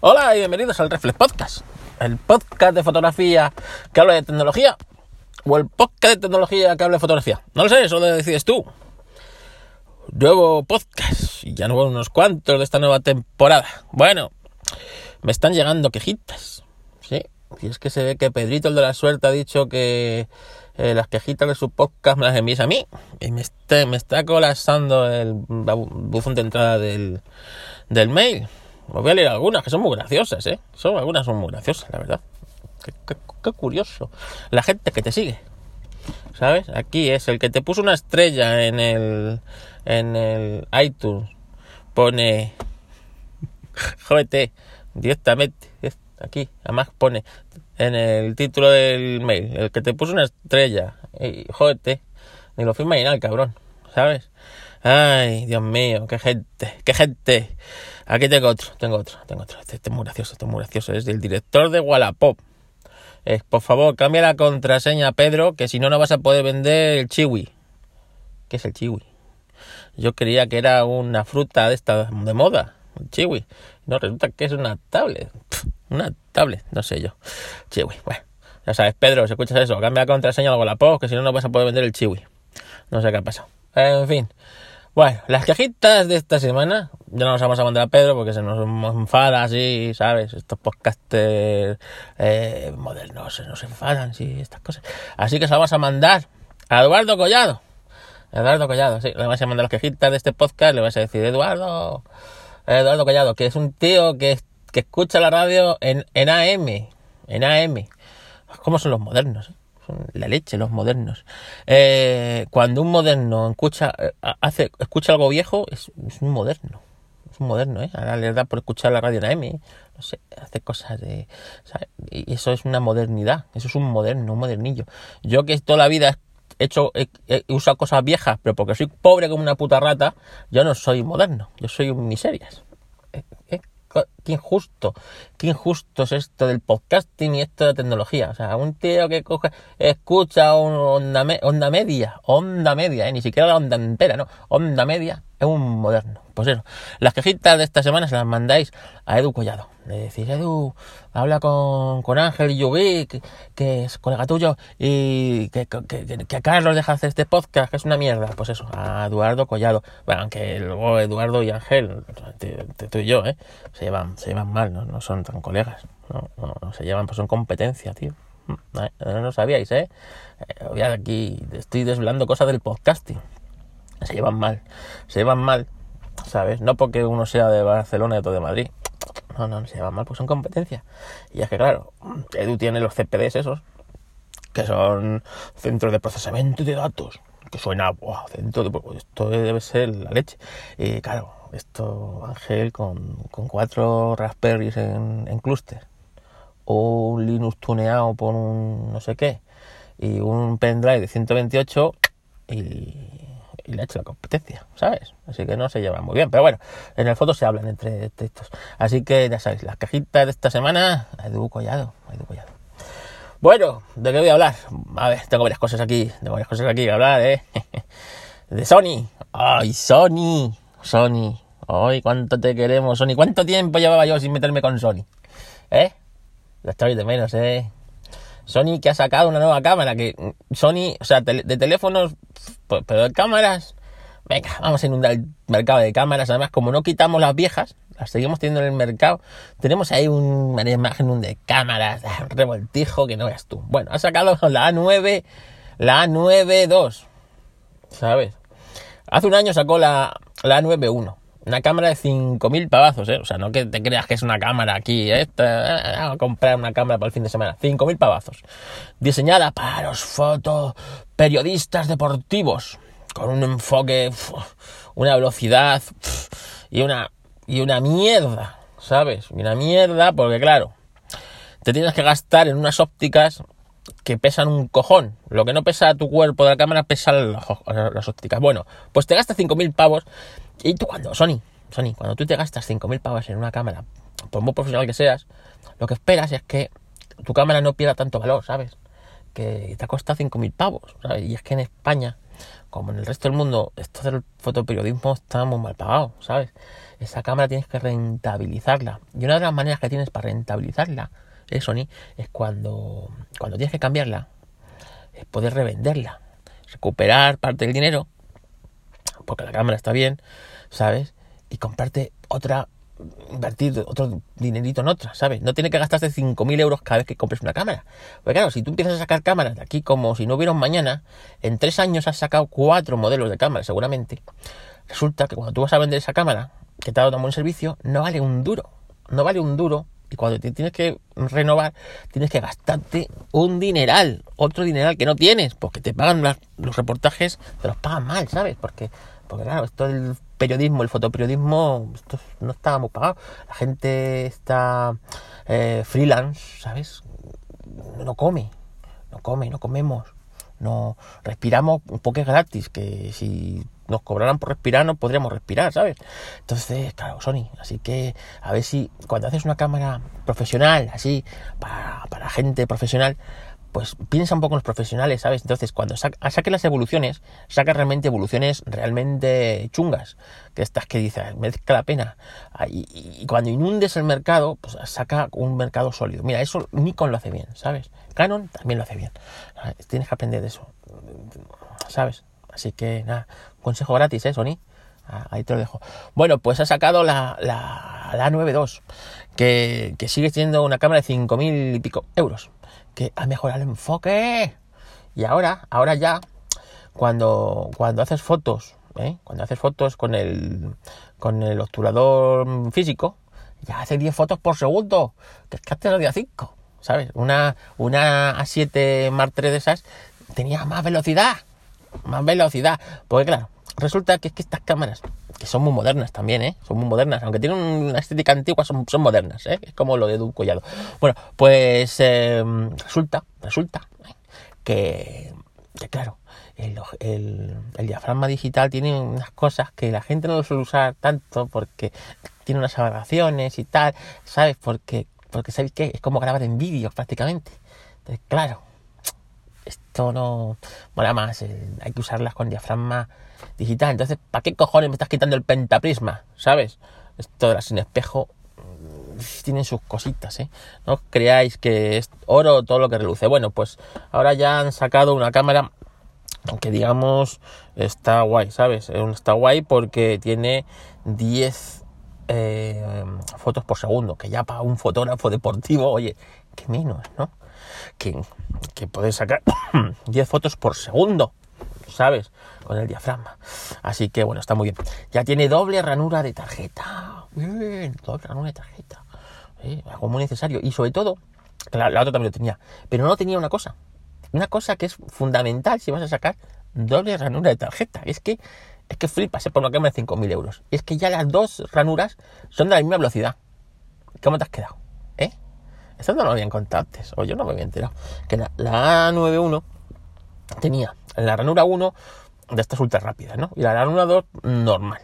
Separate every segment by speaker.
Speaker 1: Hola y bienvenidos al Reflex Podcast, el podcast de fotografía que habla de tecnología o el podcast de tecnología que habla de fotografía. No lo sé, eso lo decides tú. Nuevo podcast, y ya no unos cuantos de esta nueva temporada. Bueno, me están llegando quejitas, sí. Y es que se ve que Pedrito el de la suerte ha dicho que eh, las quejitas de su podcast me las envíes a mí. Y me está, me está colapsando el buzón de entrada del, del mail. Voy a leer algunas que son muy graciosas, ¿eh? Son, algunas son muy graciosas, la verdad. Qué, curioso. La gente que te sigue. ¿Sabes? Aquí es el que te puso una estrella en el, en el iTunes. Pone JT directamente. Aquí, además pone en el título del mail. El que te puso una estrella. Y, jódete. Ni lo firma ni nada, cabrón. ¿Sabes? Ay, Dios mío, qué gente, qué gente. Aquí tengo otro, tengo otro, tengo otro. Este, este es muy gracioso, este es muy gracioso. Es el director de Wallapop. Eh, por favor, cambia la contraseña, Pedro, que si no, no vas a poder vender el chiwi. ¿Qué es el chiwi? Yo creía que era una fruta de esta de moda, el chiwi. No, resulta que es una tablet. una tablet, no sé yo. Chiwi, bueno. Ya sabes, Pedro, si escuchas eso, cambia la contraseña de Wallapop, que si no, no vas a poder vender el chiwi. No sé qué ha pasado. En fin. Bueno, las quejitas de esta semana, ya no las vamos a mandar a Pedro porque se nos enfada así, ¿sabes? Estos podcasters eh, modernos se nos enfadan, sí, estas cosas. Así que se las vamos a mandar a Eduardo Collado. Eduardo Collado, sí, le vamos a mandar las quejitas de este podcast, le vas a decir, Eduardo, Eduardo Collado, que es un tío que, que escucha la radio en, en AM, en AM. ¿Cómo son los modernos? Eh? La leche, los modernos. Eh, cuando un moderno escucha, hace, escucha algo viejo, es, un moderno. Es un moderno, ¿eh? Ahora le da por escuchar la radio en AM, no sé, hace cosas de... Y eso es una modernidad, eso es un moderno, un modernillo. Yo que toda la vida he hecho, he, usado cosas viejas, pero porque soy pobre como una puta rata, yo no soy moderno, yo soy un miserias. ¿Eh? Qué injusto, qué injusto es esto del podcasting y esto de la tecnología. O sea, un tío que coge, escucha onda, me, onda media, onda media, ¿eh? ni siquiera la onda entera, no, onda media, es un moderno. Pues eso, las quejitas de esta semana se las mandáis a Edu Collado. Le decís, Edu, habla con, con Ángel Yugui, que, que, es colega tuyo, y que, que a Carlos deja hacer este podcast, que es una mierda. Pues eso, a Eduardo Collado. Bueno, aunque luego Eduardo y Ángel, tú y yo, ¿eh? Se llevan, se llevan mal, ¿no? No son tan colegas. No, no, se llevan, pues son competencia, tío. No, no sabíais, ¿eh? eh aquí estoy desvelando cosas del podcasting. Se llevan mal, se llevan mal, ¿sabes? No porque uno sea de Barcelona y otro de Madrid. No, no, se llevan mal, pues son competencia. Y es que, claro, Edu tiene los CPDs esos, que son centros de procesamiento de datos, que suena, wow, centro de, esto debe ser la leche. Y claro, esto, Ángel, con, con cuatro Raspberries en, en clúster, o un Linux tuneado por un no sé qué, y un pendrive de 128, y y le ha hecho la competencia, ¿sabes? Así que no se llevan muy bien. Pero bueno, en el foto se hablan entre estos. Así que ya sabéis, las cajitas de esta semana, Edu Collado, Edu Collado. Bueno, ¿de qué voy a hablar? A ver, tengo varias cosas aquí, tengo varias cosas aquí que hablar, ¿eh? De Sony. ¡Ay, Sony! Sony. ¡Ay, cuánto te queremos, Sony! ¿Cuánto tiempo llevaba yo sin meterme con Sony? ¿Eh? Lo estoy de menos, ¿eh? Sony que ha sacado una nueva cámara, que Sony, o sea, de teléfonos, pero de cámaras, venga, vamos a inundar el mercado de cámaras, además como no quitamos las viejas, seguimos teniendo en el mercado, tenemos ahí un, imagen de cámaras, revoltijo que no veas tú. Bueno, ha sacado la A9, la A9 II, ¿sabes? Hace un año sacó la, la A9 I una cámara de 5.000 pavazos, ¿eh? O sea, no que te creas que es una cámara aquí, ¿eh? a comprar una cámara para el fin de semana. 5.000 pavazos. Diseñada para los fotoperiodistas deportivos. Con un enfoque, una velocidad y una, y una mierda, ¿sabes? Y una mierda porque, claro, te tienes que gastar en unas ópticas que pesan un cojón. Lo que no pesa tu cuerpo de la cámara pesa las, las ópticas. Bueno, pues te gastas 5.000 pavos y tú cuando, Sony, Sony, cuando tú te gastas 5.000 pavos en una cámara, por muy profesional que seas, lo que esperas es que tu cámara no pierda tanto valor, ¿sabes? Que te ha costado 5.000 pavos, ¿sabes? Y es que en España como en el resto del mundo, esto del fotoperiodismo está muy mal pagado, ¿sabes? Esa cámara tienes que rentabilizarla. Y una de las maneras que tienes para rentabilizarla, eh, Sony, es cuando, cuando tienes que cambiarla, es poder revenderla, recuperar parte del dinero, porque la cámara está bien, ¿sabes? Y comprarte otra invertir otro dinerito en otra, ¿sabes? No tiene que gastarse 5.000 euros cada vez que compres una cámara. Porque claro, si tú empiezas a sacar cámaras de aquí como si no hubiera mañana, en tres años has sacado cuatro modelos de cámara seguramente. Resulta que cuando tú vas a vender esa cámara, que te ha dado un buen servicio, no vale un duro. No vale un duro. Y cuando te tienes que renovar, tienes que gastarte un dineral, otro dineral que no tienes, porque te pagan los reportajes, te los pagan mal, ¿sabes? Porque, porque claro, esto del periodismo, el fotoperiodismo, esto no está muy pagado. La gente está eh, freelance, ¿sabes? No come, no come, no comemos, no respiramos porque es gratis, que si nos cobraran por respirar no podríamos respirar, ¿sabes? Entonces, claro, Sony, así que a ver si cuando haces una cámara profesional, así, para, para gente profesional, pues piensa un poco en los profesionales, ¿sabes? Entonces, cuando saque las evoluciones, saca realmente evoluciones realmente chungas, que estas que dices, merezca la pena. Ah, y, cuando inundes el mercado, pues saca un mercado sólido. Mira, eso Nikon lo hace bien, ¿sabes? Canon también lo hace bien. Ah, tienes que aprender de eso, ¿sabes? Así que, nada, consejo gratis, ¿eh, Sony? Ah, ahí te lo dejo. Bueno, pues ha sacado la, la, la 9.2, que, que sigue siendo una cámara de 5.000 y pico euros que ha mejorado el enfoque. Y ahora, ahora ya, cuando, cuando haces fotos, ¿eh? cuando haces fotos con el, con el obturador físico, ya hace 10 fotos por segundo, que es que antes día 5, ¿sabes? Una, una A7 Mark III de esas tenía más velocidad, más velocidad, porque claro, resulta que es que estas cámaras que son muy modernas también, ¿eh? Son muy modernas, aunque tienen una estética antigua, son, modernas, ¿eh? Es como lo de un collado. Bueno, pues em, resulta, resulta que, claro, el, el, diafragma digital tiene unas cosas que la gente no lo suele usar tanto porque tiene unas aberraciones y tal, ¿sabes? Porque, porque ¿sabes qué? Es como grabar en vídeo prácticamente. Entonces, claro, esto no mola más, hay que usarlas con diafragma digital. Entonces, ¿para qué cojones me estás quitando el pentaprisma? ¿Sabes? Esto de sin espejo mm, tienen sus cositas, ¿eh? No creáis que es oro todo lo que reluce. Bueno, pues ahora ya han sacado una cámara que digamos está guay, ¿sabes? Está guay porque tiene 10 eh, fotos por segundo, que ya para un fotógrafo deportivo, oye, que menos, ¿no? Que, puede sacar 10 fotos por segundo. ¿sabes? Con el diafragma. Así que bueno, está muy bien. Ya tiene doble ranura de tarjeta. Bien, doble ranura de tarjeta. Algo muy necesario. Y sobre todo, la, la, otra también lo tenía. Pero no tenía una cosa. Una cosa que es fundamental si vas a sacar doble ranura de tarjeta. Es que, es que flipas por una cámara de 5.000 euros. Es que ya las dos ranuras son de la misma velocidad. ¿Cómo te has quedado? Eso no lo habían contado antes, o yo no me había enterado. Que la, la A91 tenía la ranura 1 de estas ultra rápidas, ¿no? Y la ranura 2 normal.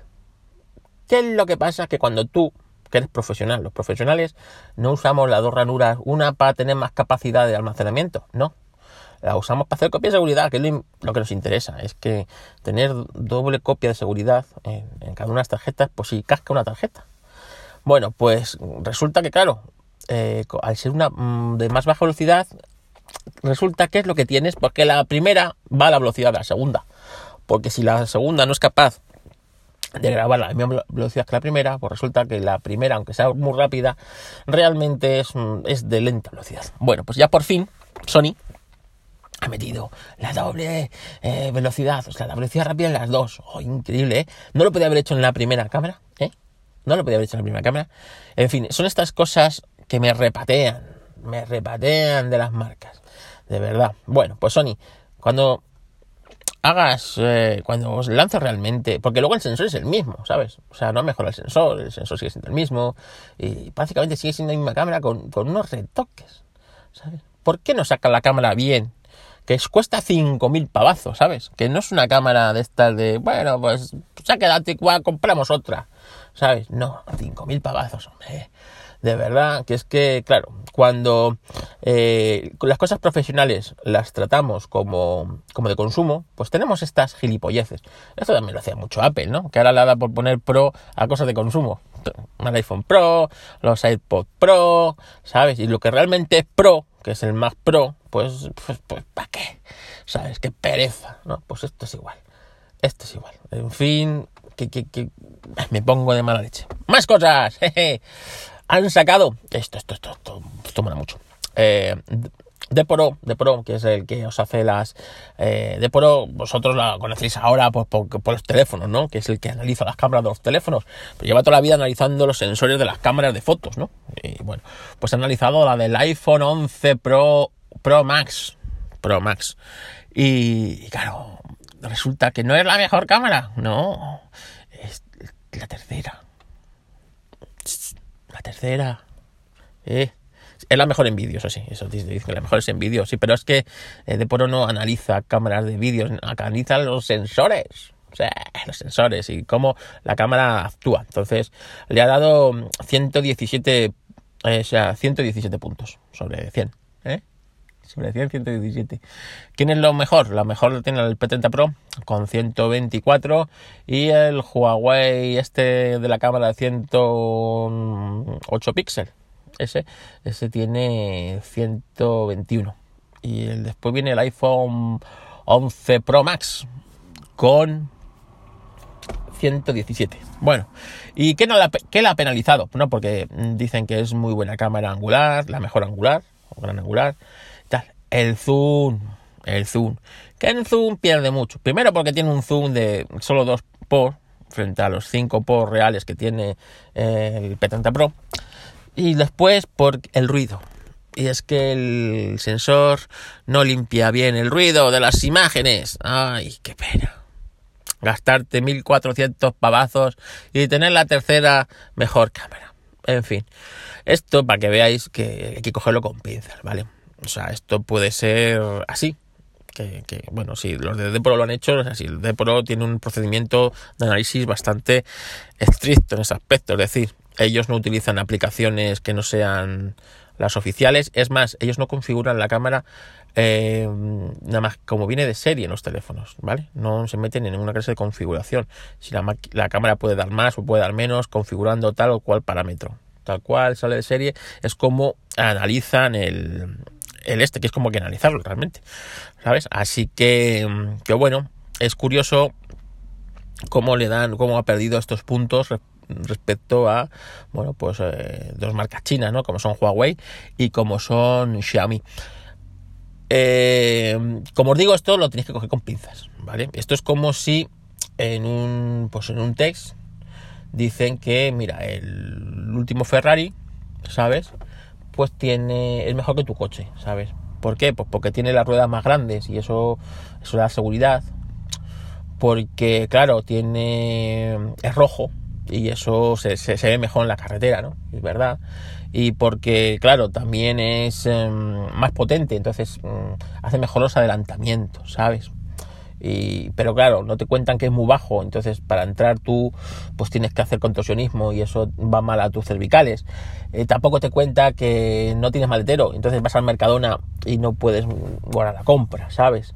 Speaker 1: ¿Qué es lo que pasa? Que cuando tú, que eres profesional, los profesionales no usamos las dos ranuras, una para tener más capacidad de almacenamiento, no. La usamos para hacer copia de seguridad, que es lo, que nos interesa. Es que tener doble copia de seguridad en, cada una de las tarjetas, pues si casca una tarjeta. Bueno, pues resulta que, claro, eh, al ser una mm, de más baja velocidad, resulta que es lo que tienes, porque la primera va a la velocidad de la segunda. Porque si la segunda no es capaz de grabar a la misma velocidad que la primera, pues resulta que la primera, aunque sea muy rápida, realmente es, es de lenta velocidad. Bueno, pues ya por fin Sony ha metido la doble eh, velocidad, o sea, la velocidad rápida en las dos. Oh, increíble, ¿eh? No lo podía haber hecho en la primera cámara, ¿eh? No lo podía haber hecho en la primera cámara. En fin, son estas cosas que me repatean, me repatean de las marcas de verdad. Bueno, pues Sony, cuando hagas, eh, cuando os lances realmente, porque luego el sensor es el mismo, ¿sabes? O sea, no mejora el sensor, el sensor sigue siendo el mismo, y básicamente sigue siendo la misma cámara con, unos retoques, ¿sabes? ¿Por qué no sacan la cámara bien? Que cuesta 5.000 pavazos, ¿sabes? Que no es una cámara de estas de, bueno, pues se ha quedado compramos otra, ¿sabes? No, 5.000 pavazos, hombre de verdad, que es que, claro, cuando eh, las cosas profesionales las tratamos como, como de consumo, pues tenemos estas gilipolleces. Esto también lo hacía mucho Apple, ¿no? Que ahora le da por poner Pro a cosas de consumo. El iPhone Pro, los iPod Pro, ¿sabes? Y lo que realmente es Pro, que es el Mac Pro, pues, pues, pues ¿para qué? ¿Sabes? Qué pereza, ¿no? Pues esto es igual. Esto es igual. En fin, que, que, que me pongo de mala leche. ¡Más cosas! Jeje han sacado esto, esto, esto, esto, esto mola mucho. Eh, Deporo, Deporo, que es el que os hace las eh, Deporo, vosotros la conocéis ahora por, por, los teléfonos, ¿no? Que es el que analiza las cámaras de los teléfonos. Pero lleva toda la vida analizando los sensores de las cámaras de fotos, ¿no? Y bueno, pues ha analizado la del iPhone 11 Pro Pro Max, Pro Max. Y, y claro, resulta que no es la mejor cámara, no, es la tercera la tercera. Eh. Es la mejor en vídeos, así. Eso dice que la mejor es en vídeos, sí. Pero es que eh, Deporo no analiza cámaras de vídeos, analiza los sensores. O sea, los sensores y cómo la cámara actúa. Entonces, le ha dado 117, eh, o sea, 117 puntos sobre 100. ¿eh? Sobre 100, 117. ¿Quién es lo mejor? Lo mejor lo tiene el P30 Pro con 124 y el Huawei este de la cámara de 108 píxeles. Ese, ese tiene 121. Y el, después viene el iPhone 11 Pro Max con 117. Bueno, ¿y qué, no la, qué la ha penalizado? No, porque dicen que es muy buena cámara angular, la mejor angular, o gran angular el zoom, el zoom. Que el zoom pierde mucho. Primero porque tiene un zoom de solo 2 por frente a los 5 por reales que tiene eh, el P30 Pro. Y después por el ruido. Y es que el sensor no limpia bien el ruido de las imágenes. Ay, qué pena. Gastarte 1400 pavazos y tener la tercera mejor cámara. En fin, esto para que veáis que hay que cogerlo con pinzas, ¿vale? O sea, esto puede ser así. Que, bueno, si los de Depro lo han hecho, si el Depro tiene un procedimiento de análisis bastante estricto en ese aspecto. Es decir, ellos no utilizan aplicaciones que no sean las oficiales. Es más, ellos no configuran la cámara eh, nada más como viene de serie en los teléfonos, ¿vale? No se meten en ninguna clase de configuración. Si la, la cámara puede dar más o puede dar menos, configurando tal o cual parámetro. Tal cual sale de serie, es como analizan el, el este, que es como que analizarlo realmente, ¿sabes? Así que, mm, que bueno, es curioso cómo le dan, cómo ha perdido estos puntos respecto a, bueno, pues eh, dos marcas chinas, ¿no? Como son Huawei y como son Xiaomi. Eh, como os digo, esto lo tenéis que coger con pinzas, ¿vale? Esto es como si en un, pues en un text dicen que, mira, el último Ferrari, ¿sabes? Pues tiene es mejor que tu coche, ¿sabes? ¿Por qué? Pues porque tiene las ruedas más grandes y eso, eso da seguridad. Porque, claro, tiene es rojo y eso se, se, ve mejor en la carretera, ¿no? Es verdad. Y porque, claro, también es em, más potente, entonces em, hace mejor los adelantamientos, ¿sabes? Pero claro, no te cuentan que es muy bajo, entonces para entrar tú pues tienes que hacer contorsionismo y eso va mal a tus cervicales. Eh, tampoco te cuenta que no tienes maletero, entonces vas al Mercadona y no puedes guardar la compra, ¿sabes?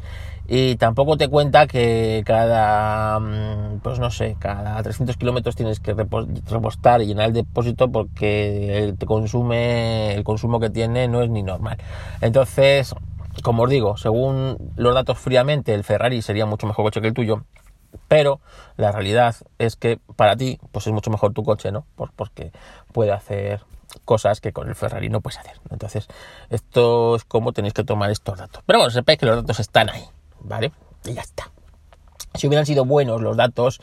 Speaker 1: Y tampoco te cuenta que cada, mm, pues no sé, cada 300 kilómetros tienes que repostar y llenar el depósito porque te consume, el consumo que tiene no es ni normal. Entonces, como os digo, según los datos fríamente, el Ferrari sería mucho mejor coche que el tuyo, pero la realidad es que para ti, pues es mucho mejor tu coche, ¿no? porque puede hacer cosas que con el Ferrari no puedes hacer. Entonces, esto es como tenéis que tomar estos datos. Pero bueno, sepáis que los datos están ahí, ¿vale? Y ya está. Si hubieran sido buenos los datos,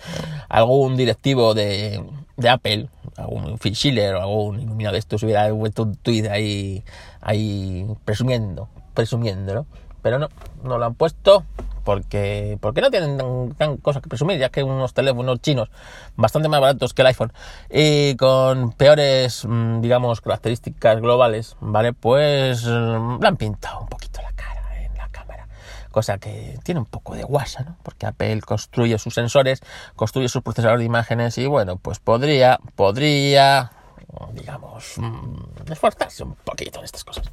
Speaker 1: algún directivo de, Apple, algún Phil Schiller o algún iluminado de estos hubiera vuelto un tweet ahí, ahí presumiendo presumiéndolo. Pero no, no lo han puesto porque, porque no tienen tan, cosas que presumir, ya que unos teléfonos chinos bastante más baratos que el iPhone y con peores, mm, digamos, características globales, ¿vale? Pues mm, le han pintado un poquito la cara en la cámara, cosa que tiene un poco de guasa, ¿no? Porque Apple construye sus sensores, construye sus procesadores de imágenes y bueno, pues podría, podría, digamos, mm, esforzarse un poquito en estas cosas.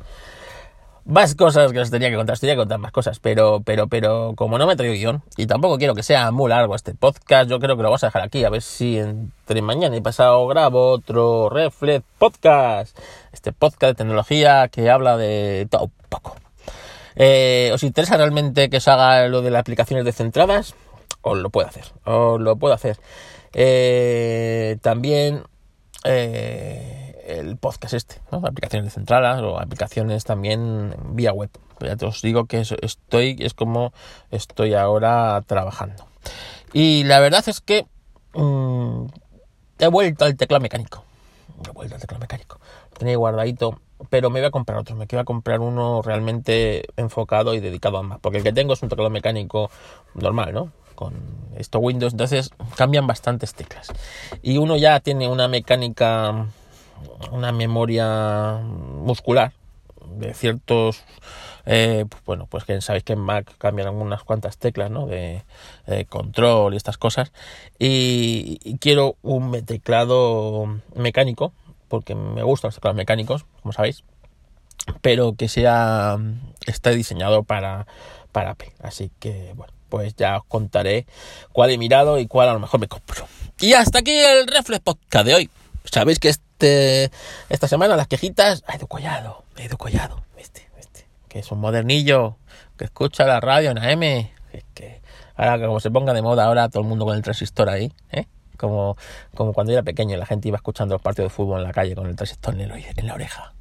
Speaker 1: Más cosas que os tenía que contar, os tenía que contar más cosas, pero, pero, pero, como no me he traído guion, y tampoco quiero que sea muy largo este podcast, yo creo que lo vamos a dejar aquí, a ver si entre mañana y pasado grabo otro Reflex Podcast, este podcast de tecnología que habla de todo un poco. Eh, ¿Os interesa realmente que os haga lo de las aplicaciones descentradas? Os lo puedo hacer, os lo puedo hacer. Eh, también eh, el podcast este, aplicaciones descentradas o aplicaciones también vía web. Ya te os digo que estoy, es como estoy ahora trabajando. Y la verdad es que mm, he vuelto al teclado mecánico. He vuelto al teclado mecánico. Lo tenía guardadito, pero me voy a comprar otro. Me quiero comprar uno realmente enfocado y dedicado a más. Porque el que tengo es un teclado mecánico normal, ¿no? con esto Windows, entonces cambian bastantes teclas. Y uno ya tiene una mecánica, una memoria muscular de ciertos, eh, bueno, pues que sabéis que en Mac cambian unas cuantas teclas, ¿no? De, control y estas cosas. Y, quiero un teclado mecánico, porque me gustan los teclados mecánicos, como sabéis, pero que sea, esté diseñado para, para Apple. Así que, bueno pues ya os contaré cuál he mirado y cuál a lo mejor me compro. Y hasta aquí el Reflex Podcast de hoy. Sabéis que este esta semana las quejitas ido collado, ido collado, este, este, que es un modernillo que escucha la radio en AM, es que ahora como se ponga de moda ahora todo el mundo con el transistor ahí, ¿eh? Como, como cuando era pequeño la gente iba escuchando los partidos de fútbol en la calle con el transistor en, en la oreja.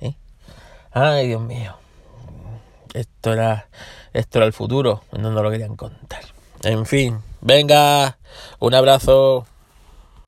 Speaker 1: ¿eh? Ay, Dios mío. Esto era, esto era el futuro, no lo querían contar. En fin, venga, un abrazo.